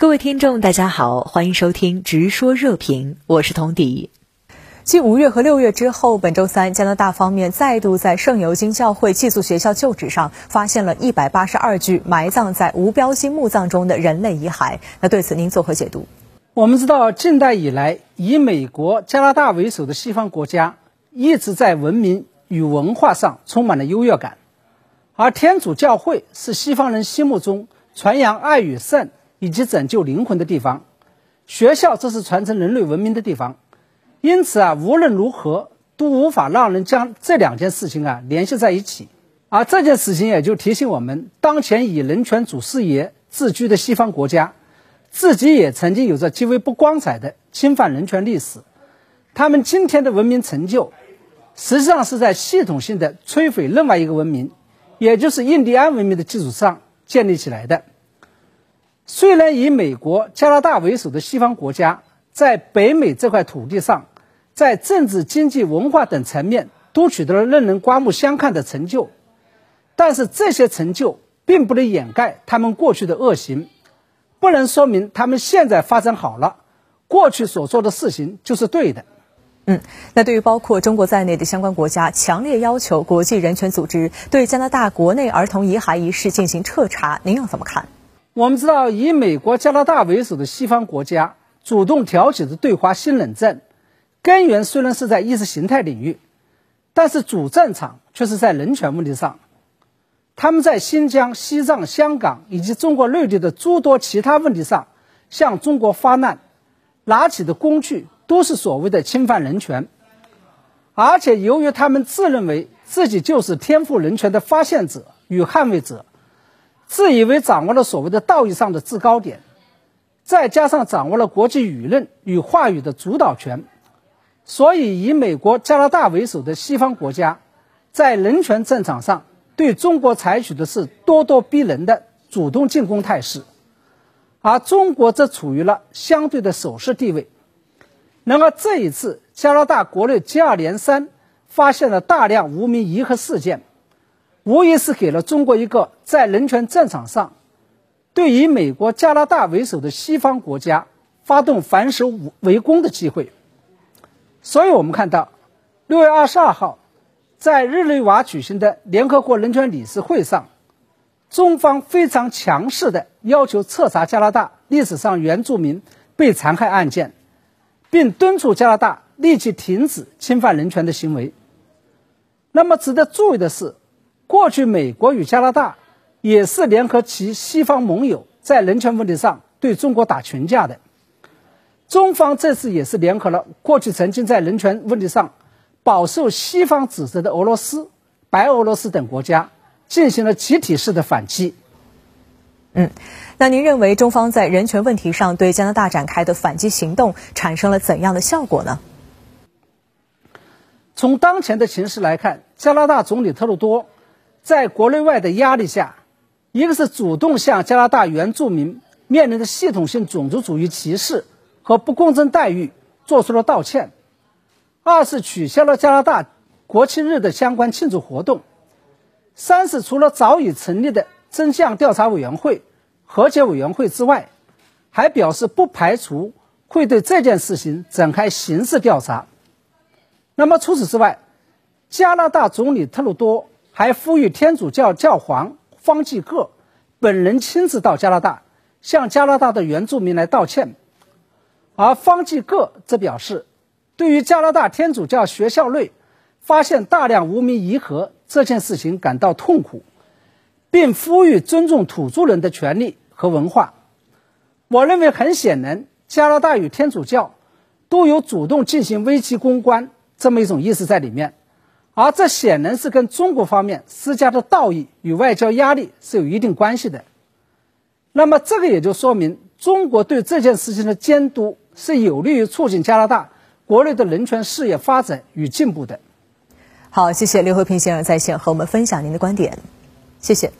各位听众，大家好，欢迎收听《直说热评》，我是童迪。继五月和六月之后，本周三，加拿大方面再度在圣尤金教会寄宿学校旧址上发现了一百八十二具埋葬在无标记墓葬中的人类遗骸。那对此您作何解读？我们知道，近代以来，以美国、加拿大为首的西方国家一直在文明与文化上充满了优越感，而天主教会是西方人心目中传扬爱与善。以及拯救灵魂的地方，学校这是传承人类文明的地方，因此啊，无论如何都无法让人将这两件事情啊联系在一起。而这件事情也就提醒我们，当前以人权主事业自居的西方国家，自己也曾经有着极为不光彩的侵犯人权历史。他们今天的文明成就，实际上是在系统性的摧毁另外一个文明，也就是印第安文明的基础上建立起来的。虽然以美国、加拿大为首的西方国家在北美这块土地上，在政治、经济、文化等层面都取得了令人刮目相看的成就，但是这些成就并不能掩盖他们过去的恶行，不能说明他们现在发展好了，过去所做的事情就是对的。嗯，那对于包括中国在内的相关国家，强烈要求国际人权组织对加拿大国内儿童遗骸一事进行彻查，您又怎么看？我们知道，以美国、加拿大为首的西方国家主动挑起的对华新冷战，根源虽然是在意识形态领域，但是主战场却是在人权问题上。他们在新疆、西藏、香港以及中国内地的诸多其他问题上向中国发难，拿起的工具都是所谓的侵犯人权，而且由于他们自认为自己就是天赋人权的发现者与捍卫者。自以为掌握了所谓的道义上的制高点，再加上掌握了国际舆论与话语的主导权，所以以美国、加拿大为首的西方国家，在人权战场上对中国采取的是咄咄逼人的主动进攻态势，而中国则处于了相对的守势地位。然而这一次，加拿大国内接二连三发现了大量无名遗骸事件。无疑是给了中国一个在人权战场上，对以美国、加拿大为首的西方国家发动反手围攻的机会。所以，我们看到，六月二十二号，在日内瓦举行的联合国人权理事会上，中方非常强势的要求彻查加拿大历史上原住民被残害案件，并敦促加拿大立即停止侵犯人权的行为。那么，值得注意的是。过去，美国与加拿大也是联合其西方盟友，在人权问题上对中国打群架的。中方这次也是联合了过去曾经在人权问题上饱受西方指责的俄罗斯、白俄罗斯等国家，进行了集体式的反击。嗯，那您认为中方在人权问题上对加拿大展开的反击行动产生了怎样的效果呢？从当前的形势来看，加拿大总理特鲁多。在国内外的压力下，一个是主动向加拿大原住民面临的系统性种族主义歧视和不公正待遇做出了道歉；二是取消了加拿大国庆日的相关庆祝活动；三是除了早已成立的真相调查委员会、和解委员会之外，还表示不排除会对这件事情展开刑事调查。那么除此之外，加拿大总理特鲁多。还呼吁天主教教皇方济各本人亲自到加拿大，向加拿大的原住民来道歉。而方济各则表示，对于加拿大天主教学校内发现大量无名遗骸这件事情感到痛苦，并呼吁尊重土著人的权利和文化。我认为，很显然，加拿大与天主教都有主动进行危机公关这么一种意思在里面。而这显然是跟中国方面施加的道义与外交压力是有一定关系的。那么，这个也就说明中国对这件事情的监督是有利于促进加拿大国内的人权事业发展与进步的。好，谢谢刘和平先生在线和我们分享您的观点，谢谢。